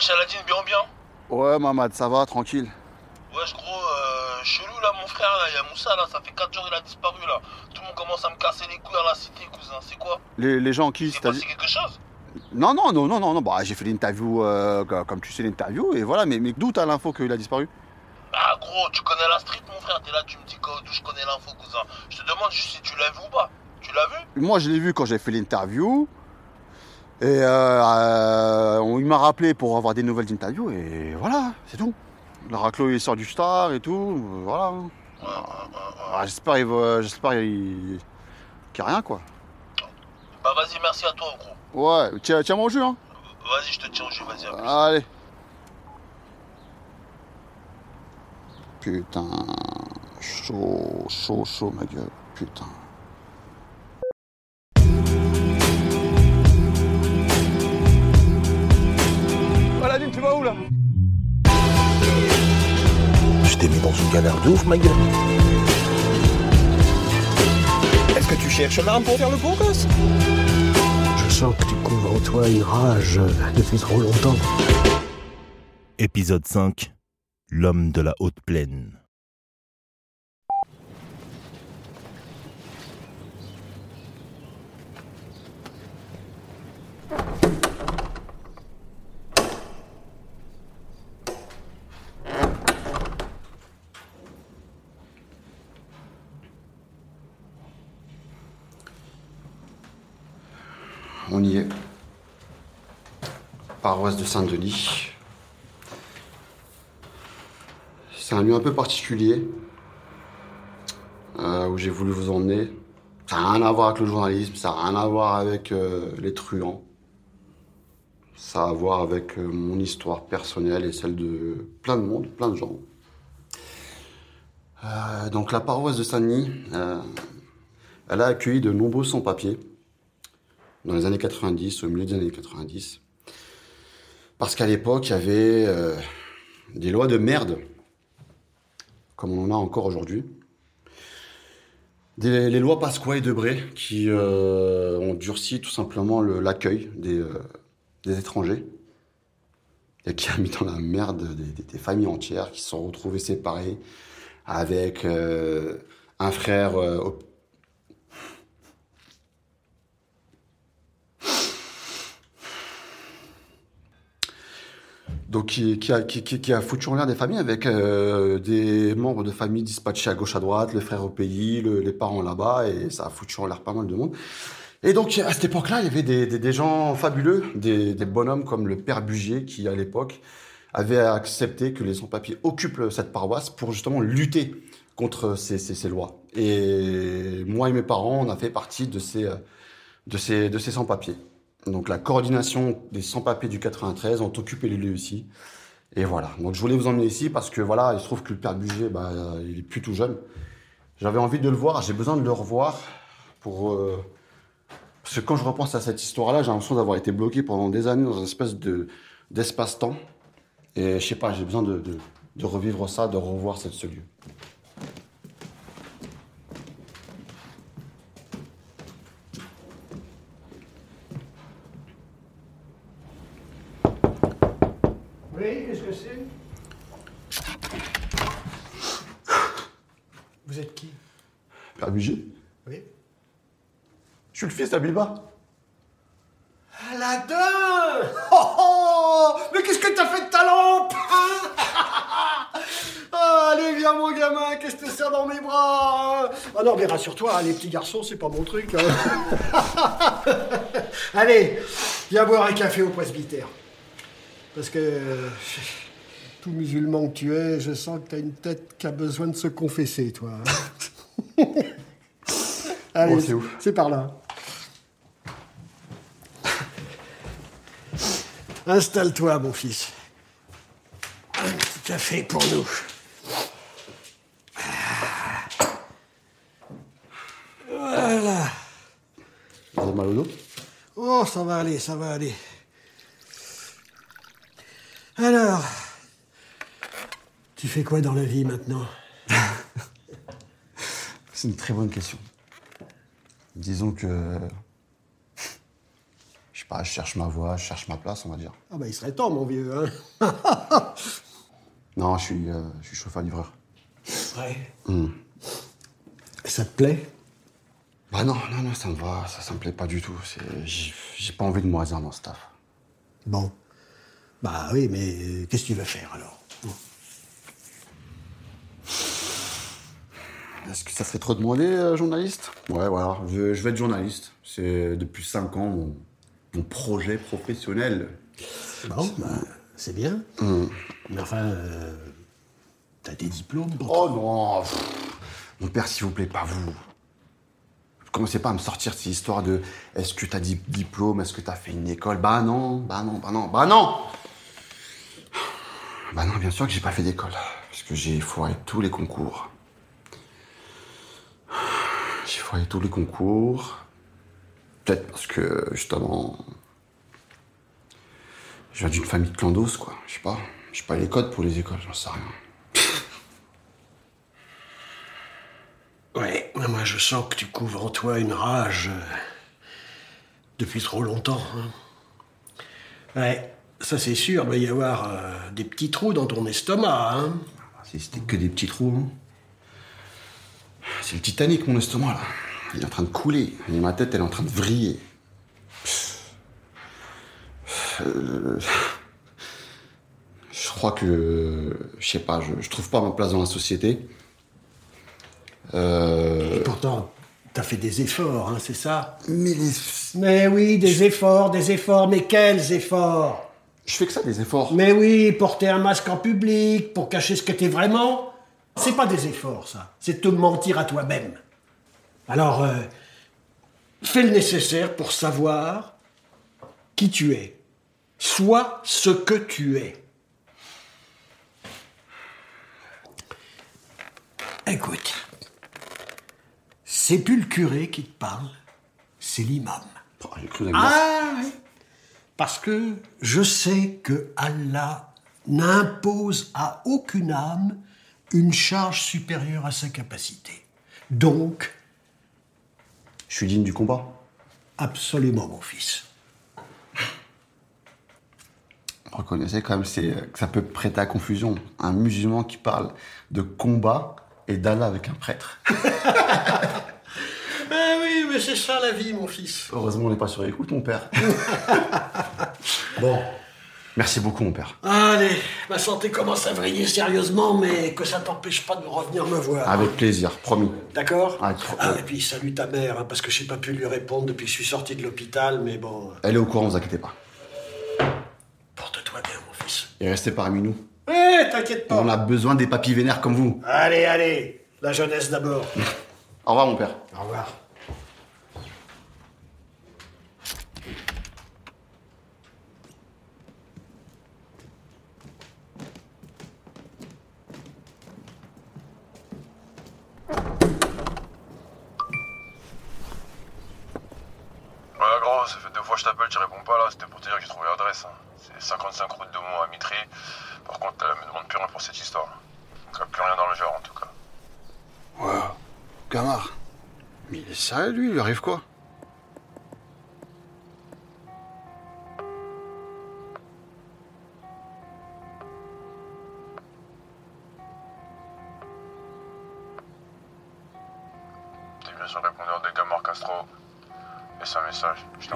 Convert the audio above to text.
Wesh, Aladine, bien bien Ouais, Mamad, ça va, tranquille. Wesh, gros, euh, chelou là, mon frère, là, il y a Moussa là, ça fait 4 jours il a disparu là. Tout le monde commence à me casser les couilles à la cité, cousin, c'est quoi? Les, les gens qui, c'est-à-dire passé quelque chose? Non, non, non, non, non, non. Bah, j'ai fait l'interview, euh, co- comme tu sais, l'interview, et voilà. Mais, mais d'où t'as l'info qu'il a disparu? Ah, gros, tu connais la street, mon frère, t'es là, tu me dis que- d'où je connais l'info, cousin. Je te demande juste si tu l'as vu ou pas. Tu l'as vu? Moi, je l'ai vu quand j'ai fait l'interview. Et euh, euh, on- il m'a rappelé pour avoir des nouvelles d'interview, et voilà, c'est tout. Le raclo, il sort du star et tout, voilà. Ouais. Ah, j'espère qu'il n'y a rien, quoi. Bah, vas-y, merci à toi, gros. Ouais, tiens, tiens-moi au jus, hein. Vas-y, je te tiens au jeu, vas-y. Allez. Putain, chaud, chaud, chaud, ma gueule, putain. Une galère de ouf, ma gueule. Est-ce que tu cherches l'arme pour faire le beau gosse? Je sens que tu couvres en toi une rage depuis trop longtemps. Épisode 5 L'homme de la haute plaine. On y est. Paroisse de Saint-Denis. C'est un lieu un peu particulier euh, où j'ai voulu vous emmener. Ça n'a rien à voir avec le journalisme, ça n'a rien à voir avec euh, les truands. Ça a à voir avec euh, mon histoire personnelle et celle de plein de monde, plein de gens. Donc la paroisse de Saint-Denis, elle a accueilli de nombreux sans-papiers dans les années 90, au milieu des années 90. Parce qu'à l'époque, il y avait euh, des lois de merde, comme on en a encore aujourd'hui. Les lois Pasqua et Debré, qui euh, ont durci tout simplement le- l'accueil des, euh, des étrangers. Et qui a mis dans la merde des, familles entières qui se sont retrouvées séparées avec un frère Donc qui, a, foutu en l'air des familles avec euh, des membres de famille dispatchés à gauche à droite, le frère au pays, le- les parents là-bas, et ça a foutu en l'air pas mal de monde. Et donc à cette époque-là, il y avait des, gens fabuleux, des, des bonhommes comme le père Bugier qui à l'époque avait accepté que les sans-papiers occupent cette paroisse pour justement lutter contre ces, lois. Et moi et mes parents, on a fait partie de ces sans-papiers. Donc la coordination des sans-papiers du 93 ont occupé les lieux ici. Et voilà. Donc je voulais vous emmener ici parce que voilà, il se trouve que le père Bugier, bah, il est plus tout jeune. J'avais envie de le voir, j'ai besoin de le revoir pour. euh, Parce que quand je repense à cette histoire-là, j'ai l'impression d'avoir été bloqué pendant des années dans une espèce de d'espace-temps. Et je sais pas, j'ai besoin de, de, revivre ça, de revoir ce lieu. Oui, qu'est-ce que c'est Vous êtes qui? Père Oui. Je suis le fils d'Abiba. Aladdin oh, oh Mais qu'est-ce que t'as fait de ta lampe Ah, Allez, viens mon gamin, qu'est-ce que c'est dans mes bras hein? Ah non, mais rassure-toi, hein, les petits garçons, c'est pas mon truc. hein. Allez, viens boire un café au presbytère. Parce que, euh, tout musulman que tu es, je sens que t'as une tête qui a besoin de se confesser, toi. Allez, Bon, c'est par là. Installe-toi, mon fils. Un petit café pour nous. Voilà. Vous avez mal au dos? Oh, ça va aller, ça va aller. Alors, tu fais quoi dans la vie maintenant C'est une très bonne question. Disons que je suis pas, je cherche ma voie, je cherche ma place, on va dire. Ah bah il serait temps, mon vieux. Hein Non, je suis, euh, je suis chauffeur-livreur. ouais. Hmm. Ça te plaît? Bah non, non, non, ça me va, ça, ça me plaît pas du tout. J'ai j'ai pas envie de moisir dans ce taf. Bon. Bah oui, mais qu'est-ce que tu veux faire alors? Est-ce que ça serait trop demandé, euh, journaliste? Ouais, voilà, je, je vais être journaliste. C'est depuis 5 ans mon, mon projet professionnel. Bon, bah, c'est bien. Mais enfin, euh, t'as des diplômes pour Oh non pff. Mon père, s'il vous plaît, pas vous. Commencez pas à me sortir ces histoires de est-ce que t'as dit diplôme, est-ce que t'as fait une école? Bah non, bah non, bah non, bah non Bah non, bien sûr que j'ai pas fait d'école. Parce que j'ai foiré tous les concours. J'ai foiré tous les concours. Peut-être parce que, justement. Je viens d'une famille de clandos, quoi. Je sais pas. J'ai pas les codes pour les écoles, j'en sais rien. Ouais, mais moi je sens que tu couvres en toi une rage euh, depuis trop longtemps. hein. Ouais, ça c'est sûr, il va y avoir euh, des petits trous dans ton estomac. Hein. Si c'était que des petits trous, hein. C'est le Titanic, mon estomac, là. Il est en train de couler. Et ma tête, elle est en train de vriller. Euh, Je crois que... Je sais pas, je, je trouve pas ma place dans la société. Euh... Et pourtant, t'as fait des efforts, hein, c'est ça? Mais les... Mais oui, des efforts, des efforts, mais quels efforts? Je fais que ça, des efforts. Mais oui, porter un masque en public pour cacher ce que t'es vraiment, c'est pas des efforts, ça. C'est te mentir à toi-même. Alors, euh, fais le nécessaire pour savoir qui tu es. Sois ce que tu es. Écoute, c'est plus le curé qui te parle, c'est l'imam. Ah oui. Parce que je sais que Allah n'impose à aucune âme une charge supérieure à sa capacité. Donc, Je suis digne du combat. absolument mon fils. Reconnaissez quand même c'est, que ça peut prêter à confusion. Un musulman qui parle de combat et d'Allah avec un prêtre. Eh oui, mais c'est ça la vie, mon fils. Heureusement, on n'est pas sur écoute, mon père. bon. Merci beaucoup, mon père. Allez, ma santé commence à vriller sérieusement, mais que ça t'empêche pas de revenir me voir. Avec plaisir, promis. D'accord Ah, Ah, et puis salut ta mère, hein, parce que j'ai pas pu lui répondre depuis que je suis sorti de l'hôpital, mais bon, Elle est au courant, vous inquiétez pas. porte-toi bien, mon fils. Et restez parmi nous. Eh, t'inquiète pas. On a besoin des papis vénères comme vous. Allez, allez, la jeunesse d'abord. Au revoir, mon père. Au revoir. Ouais, gros, ça fait deux fois que je t'appelle, tu réponds pas là. C'était pour te dire que j'ai trouvé l'adresse. hein. C'est 55 route de Mont à Mitry. Par contre, elle me demande plus rien pour cette histoire. Donc, plus rien dans le genre en tout cas. Wow. Gamard. Mais il est sérieux, lui Il lui arrive quoi? T'es bien sur le répondeur de Gamar Castro. Laisse un message, je